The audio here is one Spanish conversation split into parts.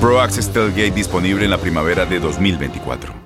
Pro Access disponible en la primavera de 2024.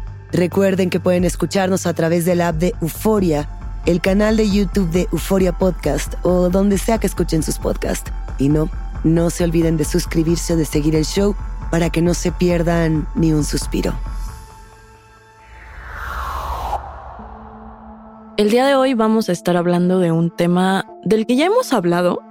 Recuerden que pueden escucharnos a través del app de Euforia, el canal de YouTube de Euforia Podcast o donde sea que escuchen sus podcasts. Y no, no se olviden de suscribirse o de seguir el show para que no se pierdan ni un suspiro. El día de hoy vamos a estar hablando de un tema del que ya hemos hablado,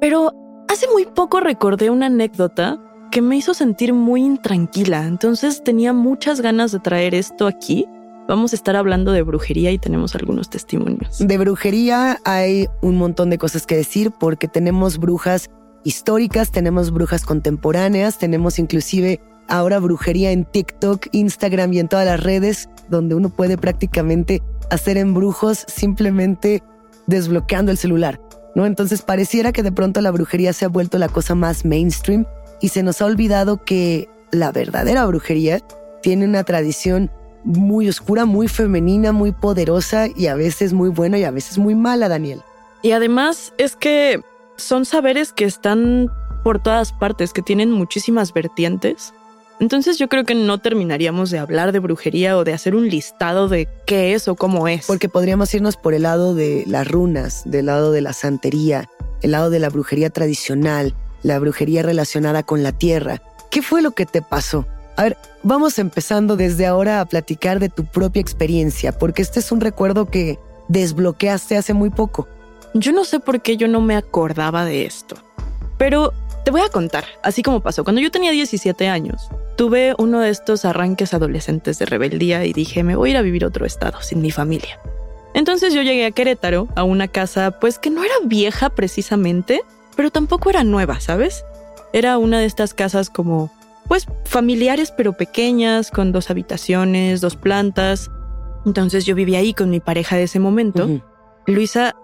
pero hace muy poco recordé una anécdota que me hizo sentir muy intranquila, entonces tenía muchas ganas de traer esto aquí. Vamos a estar hablando de brujería y tenemos algunos testimonios. De brujería hay un montón de cosas que decir porque tenemos brujas históricas, tenemos brujas contemporáneas, tenemos inclusive ahora brujería en TikTok, Instagram y en todas las redes donde uno puede prácticamente hacer embrujos simplemente desbloqueando el celular, ¿no? Entonces pareciera que de pronto la brujería se ha vuelto la cosa más mainstream y se nos ha olvidado que la verdadera brujería tiene una tradición muy oscura, muy femenina, muy poderosa y a veces muy buena y a veces muy mala, Daniel. Y además es que son saberes que están por todas partes, que tienen muchísimas vertientes. Entonces yo creo que no terminaríamos de hablar de brujería o de hacer un listado de qué es o cómo es. Porque podríamos irnos por el lado de las runas, del lado de la santería, el lado de la brujería tradicional, la brujería relacionada con la tierra. ¿Qué fue lo que te pasó? A ver, vamos empezando desde ahora a platicar de tu propia experiencia, porque este es un recuerdo que desbloqueaste hace muy poco. Yo no sé por qué yo no me acordaba de esto, pero te voy a contar, así como pasó. Cuando yo tenía 17 años, tuve uno de estos arranques adolescentes de rebeldía y dije, me voy a ir a vivir a otro estado, sin mi familia. Entonces yo llegué a Querétaro, a una casa pues que no era vieja precisamente, pero tampoco era nueva, ¿sabes? Era una de estas casas como pues familiares pero pequeñas, con dos habitaciones, dos plantas. Entonces yo vivía ahí con mi pareja de ese momento. Luisa,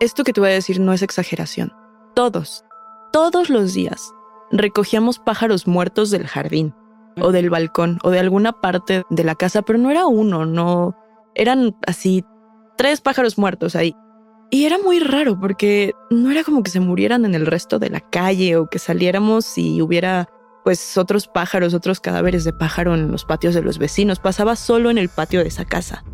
esto que te voy a decir no es exageración. Todos, todos los días recogíamos pájaros muertos del jardín o del balcón o de alguna parte de la casa, pero no era uno, no. Eran así tres pájaros muertos ahí. Y era muy raro porque no era como que se murieran en el resto de la calle o que saliéramos y hubiera pues otros pájaros, otros cadáveres de pájaro en los patios de los vecinos. Pasaba solo en el patio de esa casa.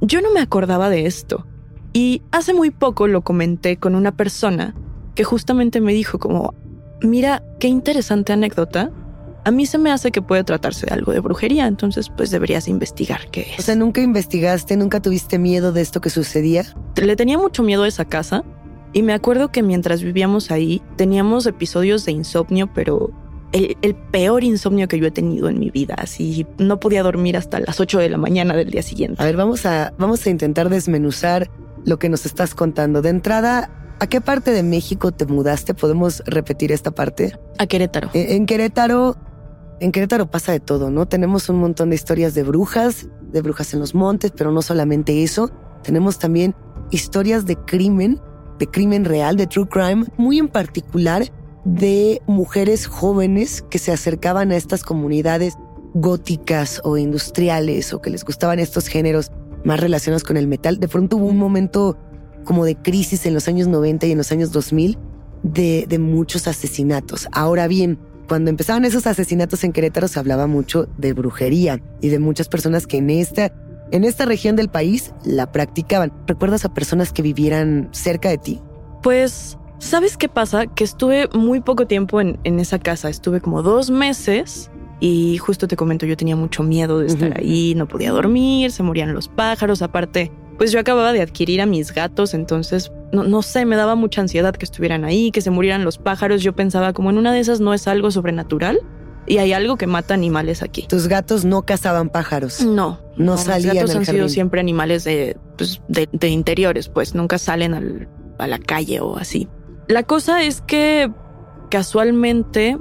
Yo no me acordaba de esto. Y hace muy poco lo comenté con una persona que justamente me dijo como, mira, qué interesante anécdota. A mí se me hace que puede tratarse de algo de brujería, entonces pues deberías investigar qué es. O sea, ¿nunca investigaste, nunca tuviste miedo de esto que sucedía? Le tenía mucho miedo a esa casa y me acuerdo que mientras vivíamos ahí teníamos episodios de insomnio, pero el, el, peor insomnio que yo he tenido en mi vida. Así no podía dormir hasta las 8 de la mañana del día siguiente. A ver, vamos a, vamos a intentar desmenuzar lo que nos estás contando. De entrada, ¿a qué parte de México te mudaste? ¿Podemos repetir esta parte? A Querétaro. En, en Querétaro, en Querétaro pasa de todo, ¿no? Tenemos un montón de historias de brujas, de brujas en los montes, pero no solamente eso. Tenemos también historias de crimen, de crimen real, de true crime, muy en particular de mujeres jóvenes que se acercaban a estas comunidades góticas o industriales o que les gustaban estos géneros más relacionados con el metal. De pronto hubo un momento como de crisis en los años 90 y en los años 2000 de, de muchos asesinatos. Ahora bien, cuando empezaban esos asesinatos en Querétaro se hablaba mucho de brujería y de muchas personas que en esta, en esta región del país la practicaban. ¿Recuerdas a personas que vivieran cerca de ti? Pues ¿Sabes qué pasa? Que estuve muy poco tiempo en, en, esa casa, estuve como dos meses y justo te comento, yo tenía mucho miedo de estar uh -huh. ahí, no podía dormir, se morían los pájaros, aparte, pues yo acababa de adquirir a mis gatos, entonces, no, no sé, me daba mucha ansiedad que estuvieran ahí, que se murieran los pájaros, yo pensaba como en una de esas no es algo sobrenatural. Y hay algo que mata animales aquí. ¿Tus gatos no cazaban pájaros? No. No, no salían. Mis gatos han jardín. sido siempre animales de, pues, de, de interiores, pues nunca salen al, a la calle o así. La cosa es que casualmente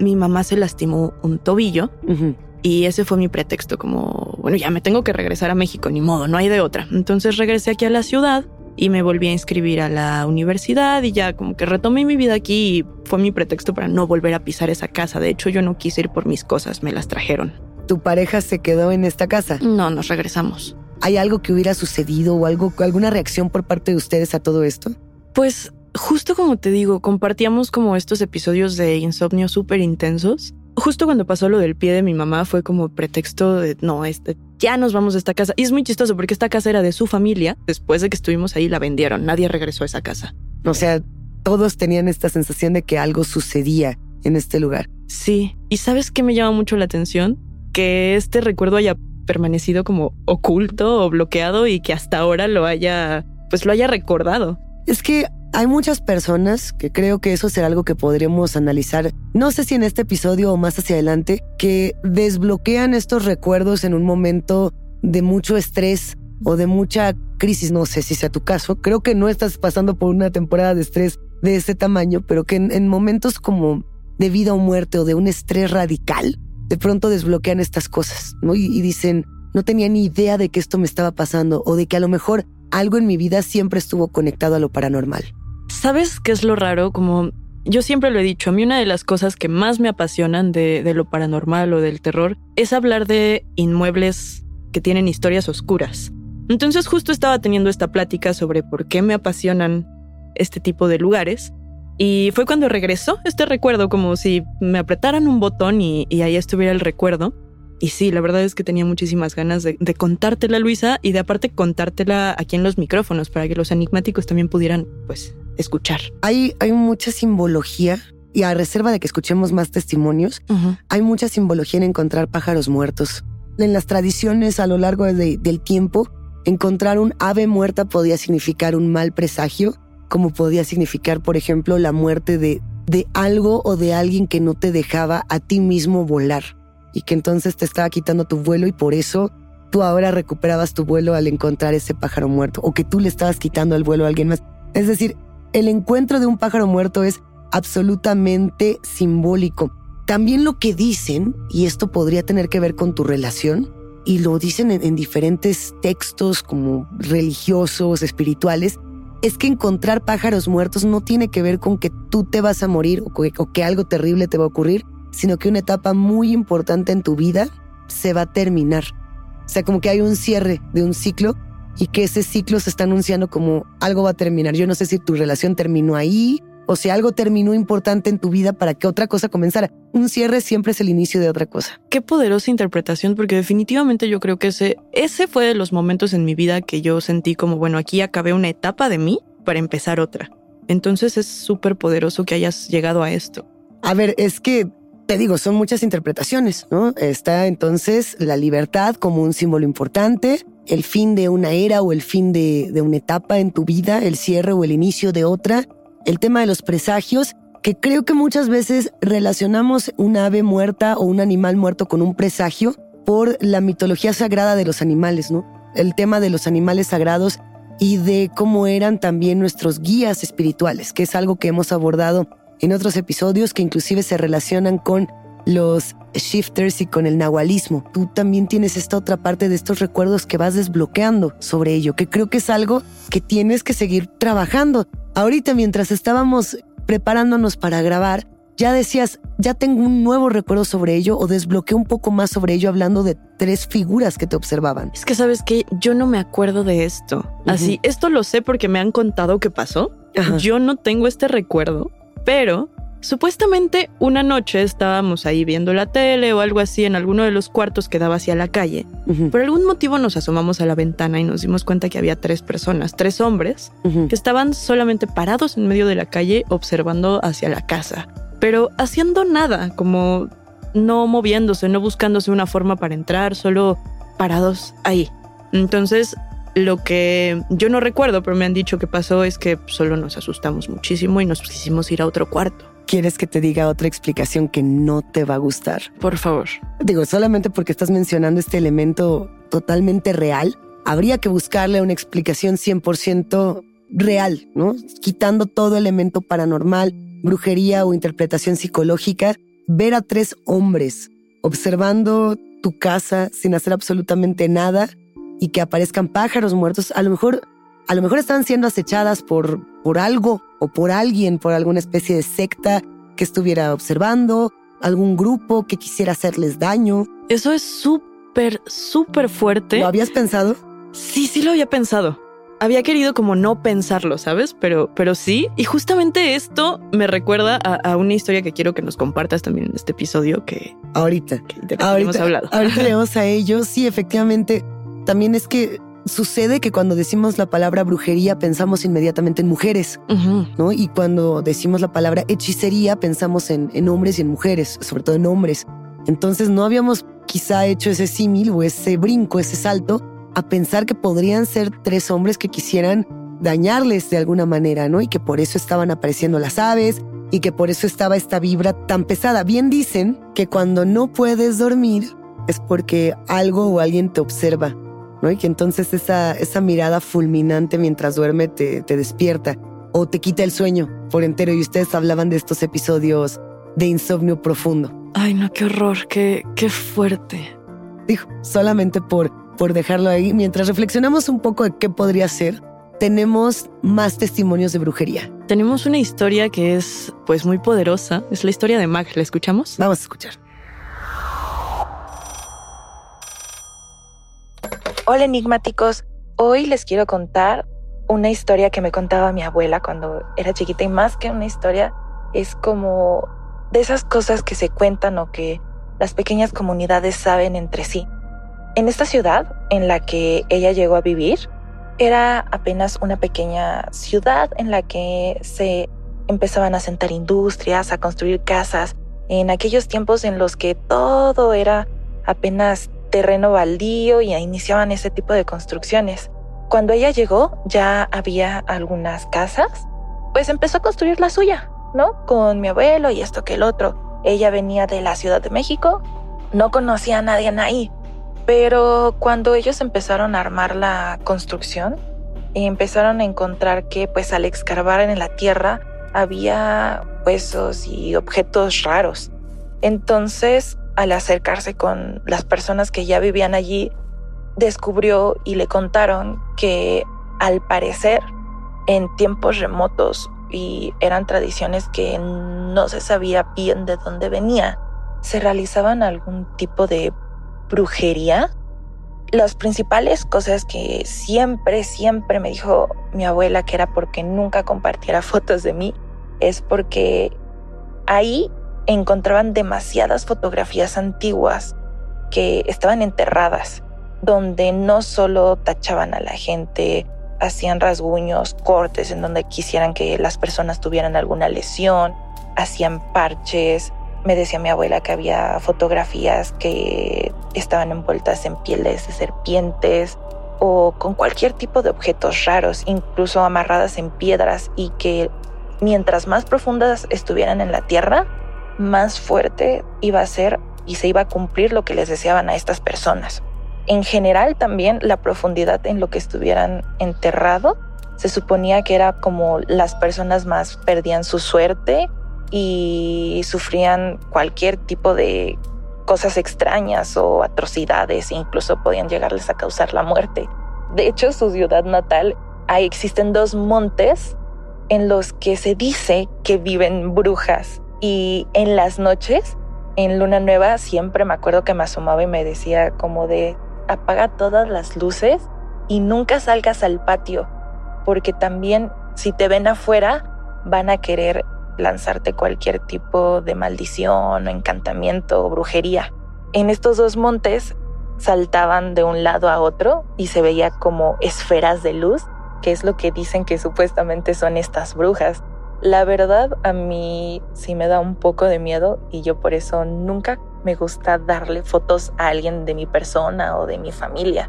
mi mamá se lastimó un tobillo uh -huh. y ese fue mi pretexto, como, bueno, ya me tengo que regresar a México, ni modo, no hay de otra. Entonces regresé aquí a la ciudad y me volví a inscribir a la universidad y ya como que retomé mi vida aquí y fue mi pretexto para no volver a pisar esa casa. De hecho, yo no quise ir por mis cosas, me las trajeron. ¿Tu pareja se quedó en esta casa? No, nos regresamos. ¿Hay algo que hubiera sucedido o algo, alguna reacción por parte de ustedes a todo esto? Pues justo como te digo, compartíamos como estos episodios de insomnio súper intensos. Justo cuando pasó lo del pie de mi mamá fue como pretexto de, no, este, ya nos vamos de esta casa. Y es muy chistoso porque esta casa era de su familia. Después de que estuvimos ahí la vendieron. Nadie regresó a esa casa. O sea, todos tenían esta sensación de que algo sucedía en este lugar. Sí. ¿Y sabes qué me llama mucho la atención? Que este recuerdo haya permanecido como oculto o bloqueado y que hasta ahora lo haya, pues lo haya recordado. Es que hay muchas personas que creo que eso será algo que podremos analizar, no sé si en este episodio o más hacia adelante, que desbloquean estos recuerdos en un momento de mucho estrés o de mucha crisis, no sé si sea tu caso, creo que no estás pasando por una temporada de estrés de este tamaño, pero que en, en momentos como de vida o muerte o de un estrés radical, de pronto desbloquean estas cosas, ¿no? Y dicen, no tenía ni idea de que esto me estaba pasando o de que a lo mejor algo en mi vida siempre estuvo conectado a lo paranormal. ¿Sabes qué es lo raro? Como yo siempre lo he dicho, a mí una de las cosas que más me apasionan de, lo paranormal o del terror es hablar de inmuebles que tienen historias oscuras. Entonces justo estaba teniendo esta plática sobre por qué me apasionan este tipo de lugares y fue cuando regresó este recuerdo como si me apretaran un botón y, y ahí estuviera el recuerdo. Y sí, la verdad es que tenía muchísimas ganas de, de, contártela, Luisa, y de aparte contártela aquí en los micrófonos para que los enigmáticos también pudieran, pues, escuchar. Hay, hay mucha simbología y a reserva de que escuchemos más testimonios, uh -huh. hay mucha simbología en encontrar pájaros muertos. En las tradiciones a lo largo de, del tiempo, encontrar un ave muerta podía significar un mal presagio, como podía significar, por ejemplo, la muerte de, de algo o de alguien que no te dejaba a ti mismo volar y que entonces te estaba quitando tu vuelo y por eso tú ahora recuperabas tu vuelo al encontrar ese pájaro muerto o que tú le estabas quitando el vuelo a alguien más. Es decir, el encuentro de un pájaro muerto es absolutamente simbólico. también lo que dicen, y esto podría tener que ver con tu relación, y lo dicen en, diferentes textos como religiosos, espirituales, es que encontrar pájaros muertos no tiene que ver con que tú te vas a morir o que algo terrible te va a ocurrir, sino que una etapa muy importante en tu vida se va a terminar. O sea, como que hay un cierre de un ciclo y que ese ciclo se está anunciando como algo va a terminar. Yo no sé si tu relación terminó ahí o si algo terminó importante en tu vida para que otra cosa comenzara. Un cierre siempre es el inicio de otra cosa. Qué poderosa interpretación, porque definitivamente yo creo que ese, ese fue de los momentos en mi vida que yo sentí como, bueno, aquí acabé una etapa de mí para empezar otra. Entonces es súper poderoso que hayas llegado a esto. A ver, es que te digo, son muchas interpretaciones, ¿no? Está entonces la libertad como un símbolo importante, el fin de una era o el fin de, de, una etapa en tu vida, el cierre o el inicio de otra, el tema de los presagios, que creo que muchas veces relacionamos un ave muerta o un animal muerto con un presagio por la mitología sagrada de los animales, ¿no? El tema de los animales sagrados y de cómo eran también nuestros guías espirituales, que es algo que hemos abordado en otros episodios que inclusive se relacionan con los shifters y con el nahualismo. Tú también tienes esta otra parte de estos recuerdos que vas desbloqueando sobre ello, que creo que es algo que tienes que seguir trabajando. Ahorita mientras estábamos preparándonos para grabar, ya decías, ya tengo un nuevo recuerdo sobre ello o desbloqueé un poco más sobre ello hablando de tres figuras que te observaban. Es que sabes que yo no me acuerdo de esto. Así, esto lo sé porque me han contado que pasó. Yo no tengo este recuerdo, pero supuestamente una noche estábamos ahí viendo la tele o algo así en alguno de los cuartos que daba hacia la calle. Por algún motivo nos asomamos a la ventana y nos dimos cuenta que había tres personas, tres hombres, que estaban solamente parados en medio de la calle observando hacia la casa, pero haciendo nada, como no moviéndose, no buscándose una forma para entrar, solo parados ahí. Entonces lo que yo no recuerdo, pero me han dicho que pasó es que solo nos asustamos muchísimo y nos quisimos ir a otro cuarto. ¿Quieres que te diga otra explicación que no te va a gustar? Por favor. Digo, solamente porque estás mencionando este elemento totalmente real, habría que buscarle una explicación 100% real, ¿no? Quitando todo elemento paranormal, brujería o interpretación psicológica, ver a tres hombres observando tu casa sin hacer absolutamente nada y que aparezcan pájaros muertos, a lo mejor, a lo mejor están siendo acechadas por, por algo o por alguien, por alguna especie de secta que estuviera observando, algún grupo que quisiera hacerles daño. Eso es súper, súper fuerte. ¿Lo habías pensado? Sí, sí lo había pensado. Había querido como no pensarlo, ¿sabes? Pero, pero sí. Y justamente esto me recuerda a, una historia que quiero que nos compartas también en este episodio que ahorita, que ahorita hemos hablado. Ahorita leemos a ellos. Sí, efectivamente también es que sucede que cuando decimos la palabra brujería pensamos inmediatamente en mujeres, ¿no? Y cuando decimos la palabra hechicería pensamos en, en, hombres y en mujeres, sobre todo en hombres. Entonces no habíamos quizá hecho ese símil o ese brinco, ese salto, a pensar que podrían ser tres hombres que quisieran dañarles de alguna manera, ¿no? Y que por eso estaban apareciendo las aves y que por eso estaba esta vibra tan pesada. Bien dicen que cuando no puedes dormir es porque algo o alguien te observa y que entonces esa, esa mirada fulminante mientras duerme te, te despierta o te quita el sueño por entero. Y ustedes hablaban de estos episodios de insomnio profundo. Ay, no, qué horror, qué, qué fuerte. Dijo, solamente por, por dejarlo ahí, mientras reflexionamos un poco de qué podría ser, tenemos más testimonios de brujería. Tenemos una historia que es pues muy poderosa, es la historia de Mag, ¿la escuchamos? Vamos a escuchar. Hola enigmáticos, hoy les quiero contar una historia que me contaba mi abuela cuando era chiquita y más que una historia es como de esas cosas que se cuentan o que las pequeñas comunidades saben entre sí. En esta ciudad en la que ella llegó a vivir, era apenas una pequeña ciudad en la que se empezaban a sentar industrias, a construir casas, en aquellos tiempos en los que todo era apenas terreno baldío y iniciaban ese tipo de construcciones. Cuando ella llegó ya había algunas casas, pues empezó a construir la suya, ¿no? Con mi abuelo y esto que el otro. Ella venía de la Ciudad de México, no conocía a nadie ahí, pero cuando ellos empezaron a armar la construcción, empezaron a encontrar que pues al excavar en la tierra había huesos y objetos raros Entonces, al acercarse con las personas que ya vivían allí, descubrió y le contaron que al parecer en tiempos remotos y eran tradiciones que no se sabía bien de dónde venía, se realizaban algún tipo de brujería. Las principales cosas que siempre, siempre me dijo mi abuela que era porque nunca compartiera fotos de mí, es porque ahí encontraban demasiadas fotografías antiguas que estaban enterradas, donde no solo tachaban a la gente, hacían rasguños, cortes en donde quisieran que las personas tuvieran alguna lesión, hacían parches. Me decía mi abuela que había fotografías que estaban envueltas en pieles de serpientes o con cualquier tipo de objetos raros, incluso amarradas en piedras y que mientras más profundas estuvieran en la tierra, más fuerte iba a ser y se iba a cumplir lo que les deseaban a estas personas. En general también la profundidad en lo que estuvieran enterrado se suponía que era como las personas más perdían su suerte y sufrían cualquier tipo de cosas extrañas o atrocidades incluso podían llegarles a causar la muerte. De hecho, su ciudad natal, ahí existen dos montes en los que se dice que viven brujas y en las noches, en Luna Nueva, siempre me acuerdo que me asomaba y me decía como de apaga todas las luces y nunca salgas al patio, porque también si te ven afuera van a querer lanzarte cualquier tipo de maldición o encantamiento o brujería. En estos dos montes saltaban de un lado a otro y se veía como esferas de luz, que es lo que dicen que supuestamente son estas brujas. La verdad a mí sí me da un poco de miedo y yo por eso nunca me gusta darle fotos a alguien de mi persona o de mi familia.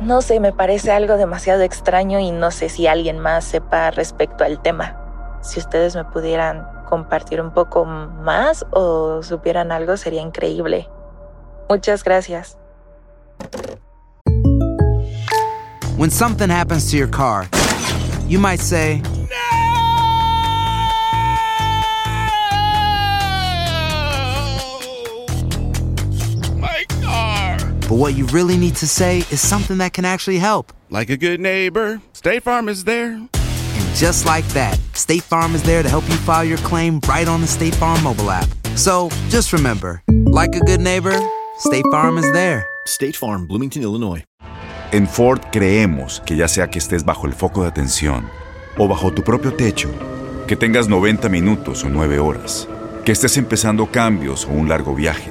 No sé, me parece algo demasiado extraño y no sé si alguien más sepa respecto al tema. Si ustedes me pudieran compartir un poco más o supieran algo sería increíble. Muchas gracias. When something happens to your car, you might say, But what you really need to say is something that can actually help. Like a good neighbor, State Farm is there. And just like that, State Farm is there to help you file your claim right on the State Farm mobile app. So just remember, like a good neighbor, State Farm is there. State Farm, Bloomington, Illinois. En Ford creemos que ya sea que estés bajo el foco de atención o bajo tu propio techo, que tengas 90 minutos o 9 horas, que estés empezando cambios o un largo viaje,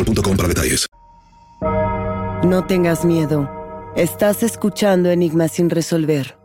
boostmobile.com para detalles. No tengas miedo. Estás escuchando Enigmas sin resolver.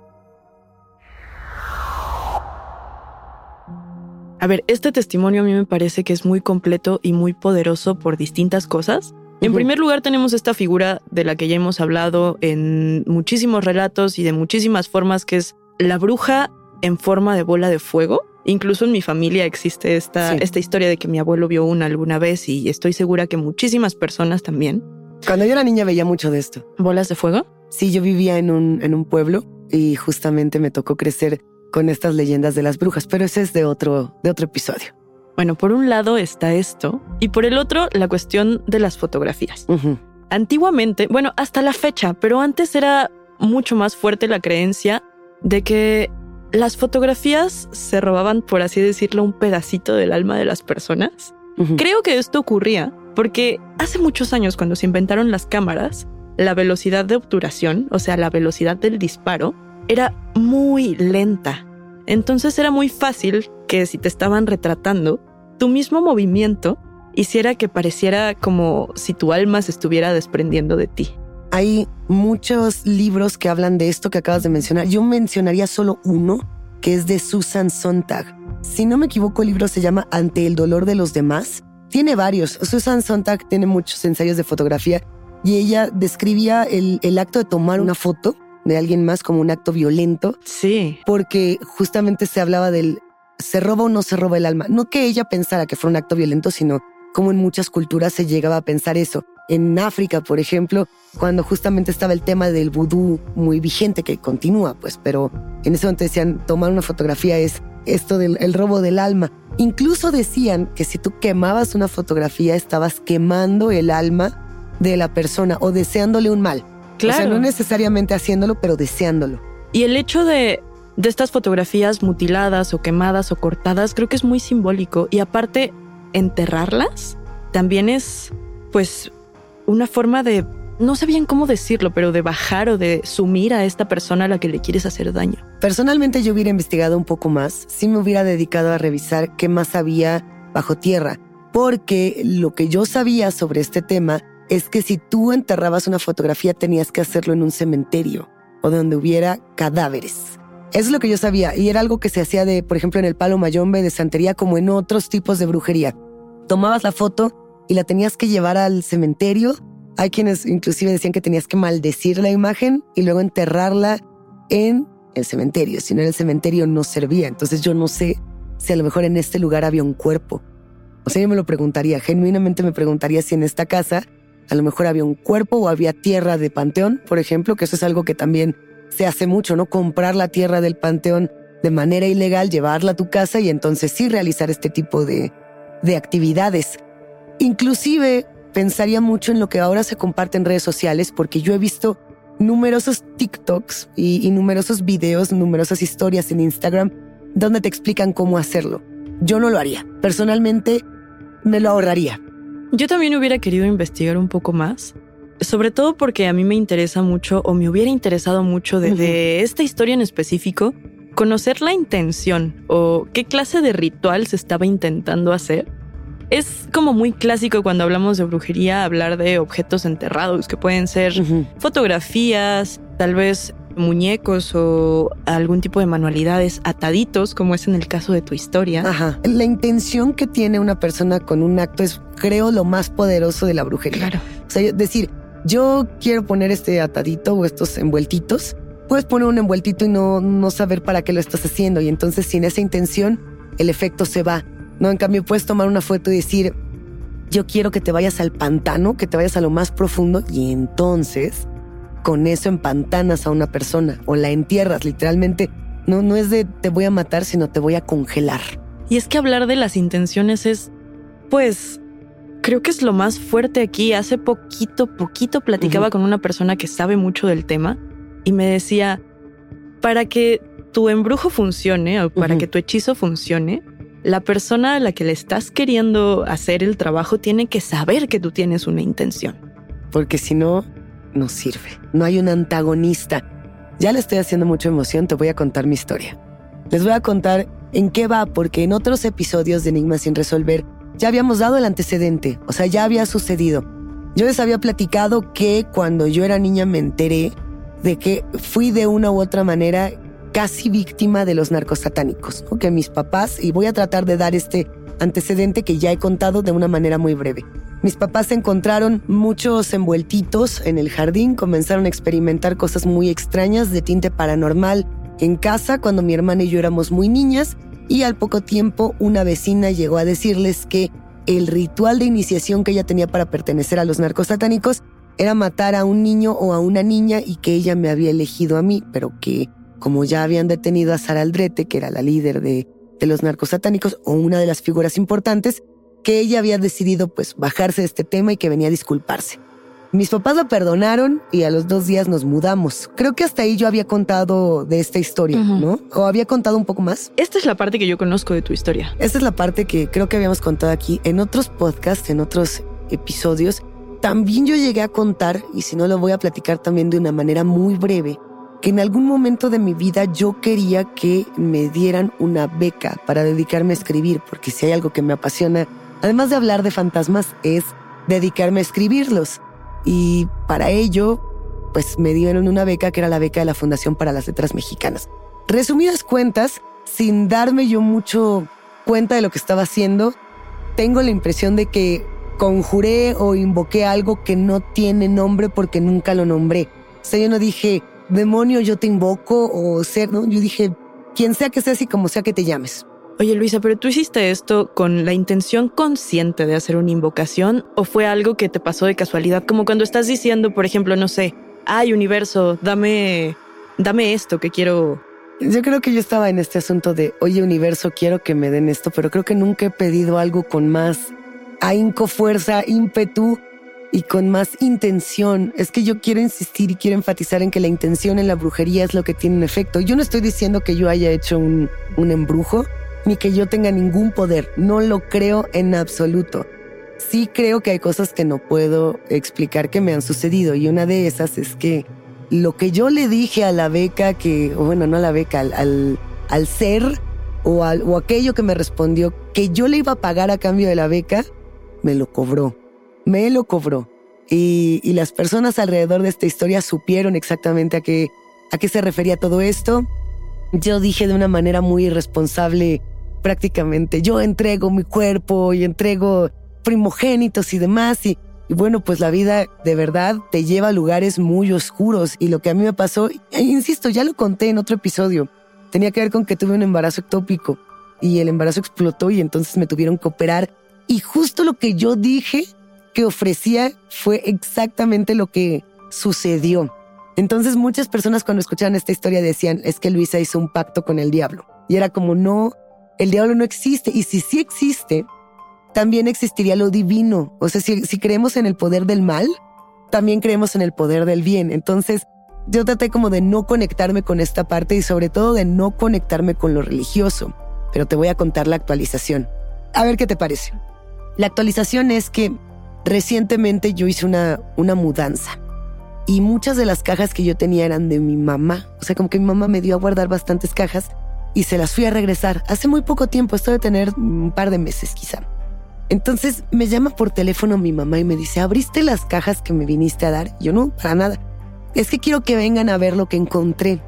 A ver, este testimonio a mí me parece que es muy completo y muy poderoso por distintas cosas. En primer lugar tenemos esta figura de la que ya hemos hablado en muchísimos relatos y de muchísimas formas, que es la bruja en forma de bola de fuego. Incluso en mi familia existe esta, Sí. esta historia de que mi abuelo vio una alguna vez y estoy segura que muchísimas personas también. Cuando yo era niña veía mucho de esto. ¿Bolas de fuego? Sí, yo vivía en un, en un pueblo y justamente me tocó crecer con estas leyendas de las brujas, pero ese es de otro, de otro episodio. Bueno, por un lado está esto y por el otro la cuestión de las fotografías. Antiguamente, bueno, hasta la fecha, pero antes era mucho más fuerte la creencia de que las fotografías se robaban, por así decirlo, un pedacito del alma de las personas. Creo que esto ocurría porque hace muchos años, cuando se inventaron las cámaras, la velocidad de obturación, o sea, la velocidad del disparo, era muy lenta. Entonces era muy fácil que si te estaban retratando, tu mismo movimiento hiciera que pareciera como si tu alma se estuviera desprendiendo de ti. Hay muchos libros que hablan de esto que acabas de mencionar. Yo mencionaría solo uno, que es de Susan Sontag. Si no me equivoco, el libro se llama Ante el dolor de los demás. Tiene varios. Susan Sontag tiene muchos ensayos de fotografía y ella describía el, el acto de tomar una foto de alguien más como un acto violento. Sí. Porque justamente se hablaba del se roba o no se roba el alma. No que ella pensara que fuera un acto violento, sino como en muchas culturas se llegaba a pensar eso. En África, por ejemplo, cuando justamente estaba el tema del vudú muy vigente, que continúa, pues, pero en ese momento decían, tomar una fotografía es esto del el robo del alma. Incluso decían que si tú quemabas una fotografía, estabas quemando el alma de la persona o deseándole un mal. Claro. O sea, no necesariamente haciéndolo, pero deseándolo. Y el hecho de, de estas fotografías mutiladas o quemadas o cortadas creo que es muy simbólico. Y aparte, enterrarlas también es, pues, una forma de, no sé bien cómo decirlo, pero de bajar o de sumir a esta persona a la que le quieres hacer daño. Personalmente yo hubiera investigado un poco más, sí me hubiera dedicado a revisar qué más había bajo tierra, porque lo que yo sabía sobre este tema es que si tú enterrabas una fotografía tenías que hacerlo en un cementerio o donde hubiera cadáveres. Eso es lo que yo sabía y era algo que se hacía de, por ejemplo, en el palo mayombe de santería como en otros tipos de brujería. Tomabas la foto y la tenías que llevar al cementerio. Hay quienes inclusive decían que tenías que maldecir la imagen y luego enterrarla en el cementerio. Si no en el cementerio no servía. Entonces yo no sé si a lo mejor en este lugar había un cuerpo. O sea, yo me lo preguntaría, genuinamente me preguntaría si en esta casa a lo mejor había un cuerpo o había tierra de panteón, por ejemplo, que eso es algo que también se hace mucho, ¿no? Comprar la tierra del panteón de manera ilegal, llevarla a tu casa y entonces sí realizar este tipo de, de actividades. Inclusive pensaría mucho en lo que ahora se comparte en redes sociales porque yo he visto numerosos TikToks y, y numerosos videos, numerosas historias en Instagram donde te explican cómo hacerlo. Yo no lo haría. Personalmente me lo ahorraría. Yo también hubiera querido investigar un poco más, sobre todo porque a mí me interesa mucho o me hubiera interesado mucho de, de esta historia en específico, conocer la intención o qué clase de ritual se estaba intentando hacer. Es como muy clásico cuando hablamos de brujería hablar de objetos enterrados, que pueden ser fotografías, tal vez muñecos o algún tipo de manualidades ataditos, como es en el caso de tu historia. Ajá. La intención que tiene una persona con un acto es, creo, lo más poderoso de la brujería. Claro. O sea, yo- decir, yo quiero poner este atadito o estos envueltitos. Puedes poner un envueltito y no, no saber para qué lo estás haciendo. Y entonces, sin esa intención, el efecto se va. No, en cambio, puedes tomar una foto y decir, yo quiero que te vayas al pantano, que te vayas a lo más profundo. Y entonces, con eso empantanas a una persona o la entierras, literalmente. No, no es de te voy a matar, sino te voy a congelar. Y es que hablar de las intenciones es, pues, creo que es lo más fuerte aquí. Hace poquito, poquito platicaba con una persona que sabe mucho del tema y me decía, para que tu embrujo funcione o para que tu hechizo funcione, la persona a la que le estás queriendo hacer el trabajo tiene que saber que tú tienes una intención. porque si no, no sirve. No hay un antagonista. Ya le estoy haciendo mucha emoción, te voy a contar mi historia. Les voy a contar en qué va, porque en otros episodios de Enigmas sin resolver ya habíamos dado el antecedente, o sea, ya había sucedido. Yo les había platicado que cuando yo era niña me enteré de que fui de una u otra manera casi víctima de los narcos satánicos, que mis papás, y voy a tratar de dar este antecedente que ya he contado de una manera muy breve. Mis papás encontraron muchos envueltitos en el jardín, comenzaron a experimentar cosas muy extrañas de tinte paranormal en casa cuando mi hermana y yo éramos muy niñas y al poco tiempo una vecina llegó a decirles que el ritual de iniciación que ella tenía para pertenecer a los narcos satánicos era matar a un niño o a una niña y que ella me había elegido a mí, pero que como ya habían detenido a Sara Aldrete, que era la líder de, de los narcos satánicos o una de las figuras importantes, que ella había decidido pues bajarse de este tema y que venía a disculparse. Mis papás la perdonaron y a los dos días nos mudamos. Creo que hasta ahí yo había contado de esta historia. ¿no? O había contado un poco más. Esta es la parte que yo conozco de tu historia. Esta es la parte que creo que habíamos contado aquí en otros podcasts, en otros episodios. También yo llegué a contar, y si no lo voy a platicar también de una manera muy breve, que en algún momento de mi vida yo quería que me dieran una beca para dedicarme a escribir, porque si hay algo que me apasiona, además de hablar de fantasmas, es dedicarme a escribirlos. Y para ello, pues me dieron una beca que era la beca de la Fundación para las Letras Mexicanas. Resumidas cuentas, sin darme yo mucho cuenta de lo que estaba haciendo, tengo la impresión de que conjuré o invoqué algo que no tiene nombre porque nunca lo nombré. O sea, yo no dije, demonio, yo te invoco o ser, ¿no? Yo dije, quien sea que seas y como sea que te llames. Oye Luisa, pero tú hiciste esto con la intención consciente de hacer una invocación o fue algo que te pasó de casualidad, como cuando estás diciendo, por ejemplo, no sé, ay universo, dame, dame esto que quiero. Yo creo que yo estaba en este asunto de, oye universo, quiero que me den esto, pero creo que nunca he pedido algo con más ahínco, fuerza, ímpetu y con más intención. Es que yo quiero insistir y quiero enfatizar en que la intención en la brujería es lo que tiene un efecto. Yo no estoy diciendo que yo haya hecho un, un embrujo ni que yo tenga ningún poder. No lo creo en absoluto. Sí creo que hay cosas que no puedo explicar que me han sucedido y una de esas es que lo que yo le dije a la beca, que, bueno, no a la beca, al, al, ser o, al, o aquello que me respondió que yo le iba a pagar a cambio de la beca, me lo cobró. Me lo cobró. Y, y las personas alrededor de esta historia supieron exactamente a qué, a qué se refería todo esto. Yo dije de una manera muy irresponsable, prácticamente. Yo entrego mi cuerpo y entrego primogénitos y demás. Y, y, bueno, pues la vida de verdad te lleva a lugares muy oscuros. Y lo que a mí me pasó, e insisto, ya lo conté en otro episodio, tenía que ver con que tuve un embarazo ectópico y el embarazo explotó y entonces me tuvieron que operar. Y justo lo que yo dije que ofrecía fue exactamente lo que sucedió. Entonces muchas personas cuando escuchaban esta historia decían, es que Luisa hizo un pacto con el diablo. Y era como, no, el diablo no existe. Y si sí existe, también existiría lo divino. O sea, si, si, creemos en el poder del mal, también creemos en el poder del bien. Entonces, yo traté como de no conectarme con esta parte y sobre todo de no conectarme con lo religioso. Pero te voy a contar la actualización. A ver qué te parece. La actualización es que recientemente yo hice una, una mudanza. Y muchas de las cajas que yo tenía eran de mi mamá. O sea, como que mi mamá me dio a guardar bastantes cajas y se las fui a regresar. Hace muy poco tiempo, esto de tener un par de meses quizá. Entonces me llama por teléfono mi mamá y me dice, ¿abriste las cajas que me viniste a dar? Yo no, para nada. Es que quiero que vengan a ver lo que encontré.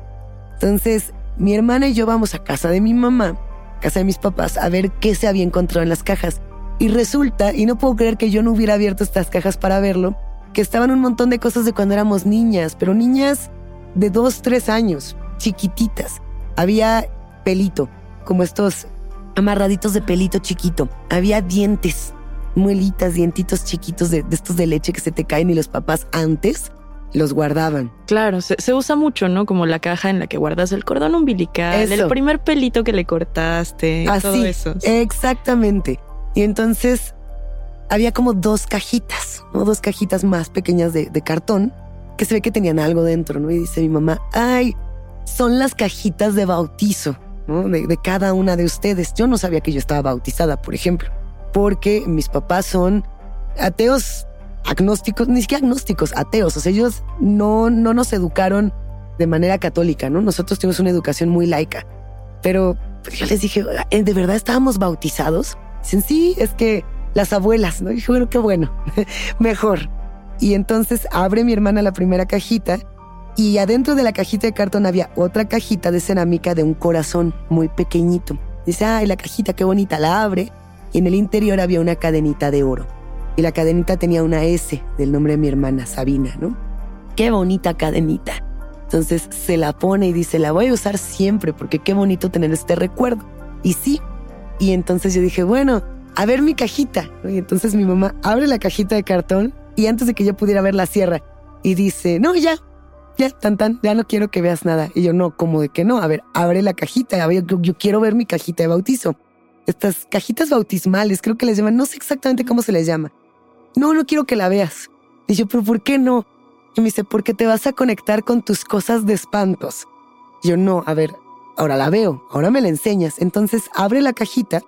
Entonces mi hermana y yo vamos a casa de mi mamá, casa de mis papás, a ver qué se había encontrado en las cajas. Y resulta, y no puedo creer que yo no hubiera abierto estas cajas para verlo, que estaban un montón de cosas de cuando éramos niñas, pero niñas de dos, tres años, chiquititas. Había pelito, como estos amarraditos de pelito chiquito. Había dientes, muelitas, dientitos chiquitos de, de, estos de leche que se te caen y los papás antes los guardaban. Claro, se, se, usa mucho, ¿no? Como la caja en la que guardas el cordón umbilical, eso. el primer pelito que le cortaste, Así, todo eso. Exactamente. Y entonces había como dos cajitas, ¿no? Dos cajitas más pequeñas de, de cartón que se ve que tenían algo dentro, ¿no? Y dice mi mamá, ay, son las cajitas de bautizo. ¿no? De, de, cada una de ustedes. Yo no sabía que yo estaba bautizada, por ejemplo, porque mis papás son ateos agnósticos, ni siquiera agnósticos, ateos. O sea, ellos no, no nos educaron de manera católica, ¿no? Nosotros tuvimos una educación muy laica. Pero pues, yo les dije, ¿de verdad estábamos bautizados? Dicen, sí, es que las abuelas, ¿no? Y bueno, qué bueno, mejor. Y entonces abre mi hermana la primera cajita y adentro de la cajita de cartón había otra cajita de cerámica de un corazón muy pequeñito. Dice, ay, la cajita, qué bonita, la abre. Y en el interior había una cadenita de oro. Y la cadenita tenía una S del nombre de mi hermana, Sabina, ¿no? Qué bonita cadenita. Entonces se la pone y dice, la voy a usar siempre porque qué bonito tener este recuerdo. Y sí. Y entonces yo dije, bueno, a ver mi cajita. Y entonces mi mamá abre la cajita de cartón y antes de que yo pudiera ver la sierra y dice, no, ya, ya, tan tan, ya no quiero que veas nada. Y yo, no, como de que no, a ver, abre la cajita, yo, quiero ver mi cajita de bautizo. Estas cajitas bautismales, creo que les llaman, no sé exactamente cómo se les llama. No, no quiero que la veas. Y yo, pero ¿por qué no? Y me dice, porque te vas a conectar con tus cosas de espantos. Yo, no, a ver, ahora la veo, ahora me la enseñas. Entonces abre la cajita.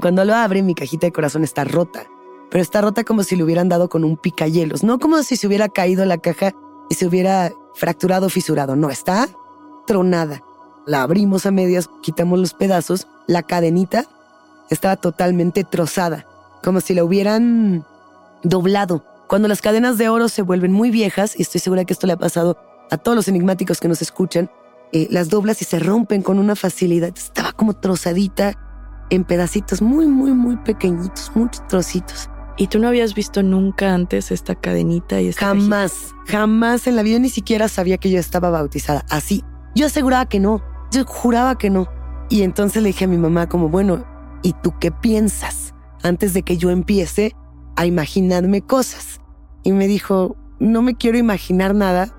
Cuando lo abre, mi cajita de corazón está rota. Pero está rota como si le hubieran dado con un picayelos, no como si se hubiera caído la caja y se hubiera fracturado, fisurado, no, está tronada. La abrimos a medias, quitamos los pedazos, la cadenita estaba totalmente trozada, como si la hubieran doblado. Cuando las cadenas de oro se vuelven muy viejas, y estoy segura que esto le ha pasado a todos los enigmáticos que nos escuchan, eh, las doblas y se rompen con una facilidad. Estaba como trozadita en pedacitos muy, muy, muy pequeñitos, muchos trocitos. ¿Y tú no habías visto nunca antes esta cadenita y esta Jamás, jamás en la vida ni siquiera sabía que yo estaba bautizada. Así, yo aseguraba que no, yo juraba que no. Y entonces le dije a mi mamá como, bueno, ¿y tú qué piensas? Antes de que yo empiece a imaginarme cosas. Y me dijo, no me quiero imaginar nada,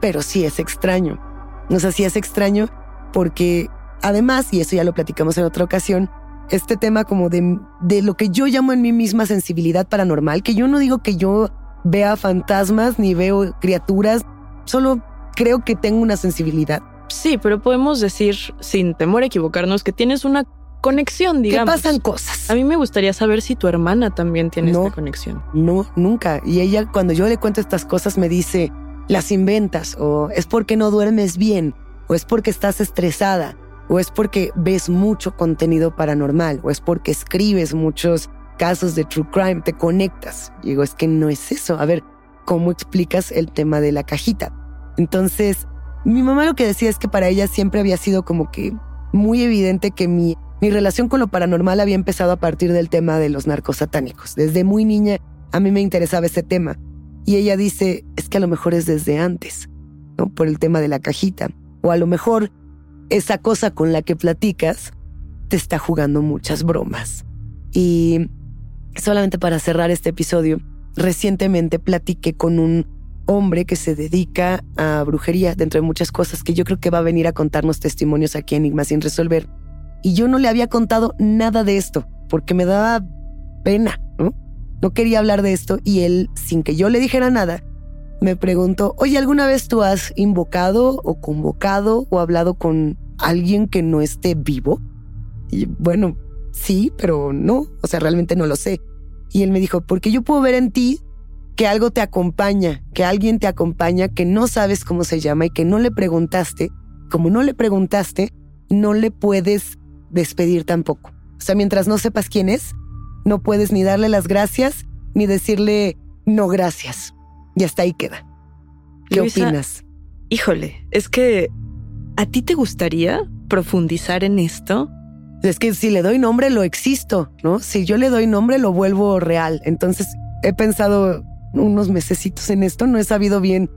pero sí es extraño. Sí es extraño porque además, y eso ya lo platicamos en otra ocasión, este tema como de, de lo que yo llamo en mí misma sensibilidad paranormal, que yo no digo que yo vea fantasmas ni veo criaturas, solo creo que tengo una sensibilidad. Sí, pero podemos decir, sin temor a equivocarnos, que tienes una conexión, digamos. Que pasan cosas. A mí me gustaría saber si tu hermana también tiene esta conexión. No, nunca. Y ella, cuando yo le cuento estas cosas, me dice, las inventas, o es porque no duermes bien, o es porque estás estresada, o es porque ves mucho contenido paranormal, o es porque escribes muchos casos de true crime, te conectas. Digo, es que no es eso. A ver, ¿cómo explicas el tema de la cajita? Entonces, mi mamá lo que decía es que para ella siempre había sido como que muy evidente que mi, mi relación con lo paranormal había empezado a partir del tema de los narcos satánicos. Desde muy niña a mí me interesaba ese tema. Y ella dice, es que a lo mejor es desde antes, ¿no? Por el tema de la cajita. O a lo mejor esa cosa con la que platicas te está jugando muchas bromas. Y solamente para cerrar este episodio, recientemente platiqué con un hombre que se dedica a brujería, dentro de muchas cosas que yo creo que va a venir a contarnos testimonios aquí en Enigma sin resolver. Y yo no le había contado nada de esto, porque me daba pena, ¿no? No quería hablar de esto y él, sin que yo le dijera nada, me preguntó, oye, ¿alguna vez tú has invocado o convocado o hablado con alguien que no esté vivo? Y bueno, sí, pero no, o sea, realmente no lo sé. Y él me dijo, porque yo puedo ver en ti que algo te acompaña, que alguien te acompaña, que no sabes cómo se llama y que no le preguntaste. Como no le preguntaste, no le puedes despedir tampoco. O sea, mientras no sepas quién es, no puedes ni darle las gracias ni decirle no gracias. Y hasta ahí queda. ¿Qué opinas? Híjole, es que ¿a ti te gustaría profundizar en esto? Es que si le doy nombre, lo existo, ¿no? Si yo le doy nombre, lo vuelvo real. Entonces, he pensado unos mesecitos en esto, no he sabido bien.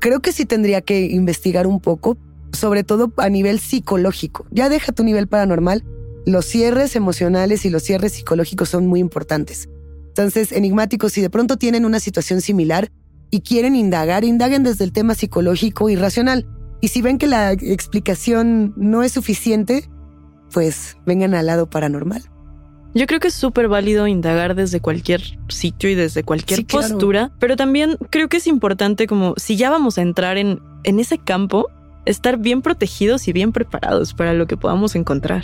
Creo que sí tendría que investigar un poco, sobre todo a nivel psicológico. Ya deja tu nivel paranormal. Los cierres emocionales y los cierres psicológicos son muy importantes. Entonces, enigmáticos, si de pronto tienen una situación similar, y quieren indagar, indaguen desde el tema psicológico y racional. Y si ven que la explicación no es suficiente, pues vengan al lado paranormal. Yo creo que es súper válido indagar desde cualquier sitio y desde cualquier postura, pero también creo que es importante como si ya vamos a entrar en, en ese campo, estar bien protegidos y bien preparados para lo que podamos encontrar.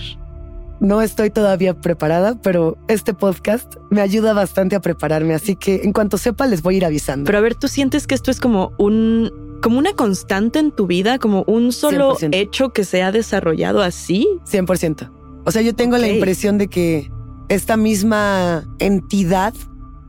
No estoy todavía preparada, pero este podcast me ayuda bastante a prepararme, así que en cuanto sepa les voy a ir avisando. Pero a ver, ¿tú sientes que esto es como un como una constante en tu vida, como un solo hecho que se ha desarrollado así? 100%. O sea, yo tengo la impresión de que esta misma entidad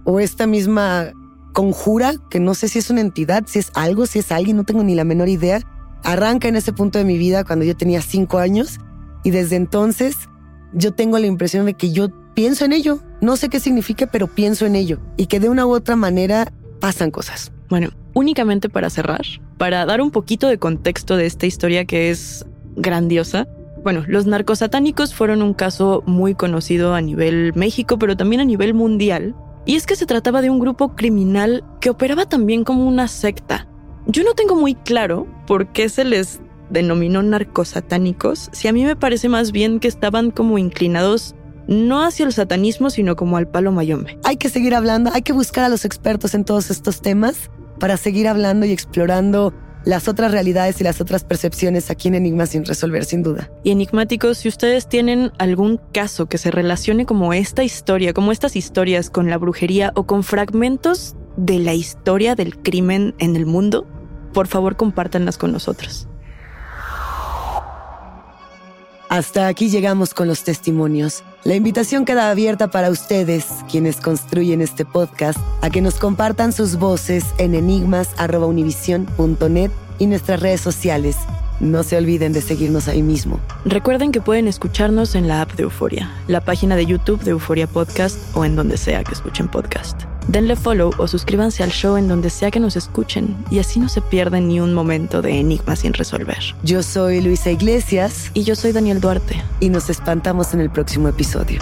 o esta misma conjura, que no sé si es una entidad, si es algo, si es alguien, no tengo ni la menor idea, arranca en ese punto de mi vida cuando yo tenía cinco años y desde entonces yo tengo la impresión de que yo pienso en ello. No sé qué significa, pero pienso en ello. Y que de una u otra manera pasan cosas. Bueno, únicamente para cerrar, para dar un poquito de contexto de esta historia que es grandiosa. Bueno, los narcosatánicos fueron un caso muy conocido a nivel México, pero también a nivel mundial. Y es que se trataba de un grupo criminal que operaba también como una secta. Yo no tengo muy claro por qué se les denominó narcosatánicos, si a mí me parece más bien que estaban como inclinados no hacia el satanismo, sino como al palo mayombe. Hay que seguir hablando, hay que buscar a los expertos en todos estos temas para seguir hablando y explorando las otras realidades y las otras percepciones aquí en Enigma sin resolver, sin duda. Y enigmáticos, si ustedes tienen algún caso que se relacione como esta historia, como estas historias con la brujería o con fragmentos de la historia del crimen en el mundo, por favor compártanlas con nosotros. Hasta aquí llegamos con los testimonios. La invitación queda abierta para ustedes, quienes construyen este podcast, a que nos compartan sus voces en enigmas.univision.net y nuestras redes sociales. No se olviden de seguirnos ahí mismo. Recuerden que pueden escucharnos en la app de Euforia, la página de YouTube de Euforia Podcast o en donde sea que escuchen podcast. Denle follow o suscríbanse al show en donde sea que nos escuchen y así no se pierden ni un momento de enigma sin resolver. Yo soy Luisa Iglesias. Y yo soy Daniel Duarte. Y nos espantamos en el próximo episodio.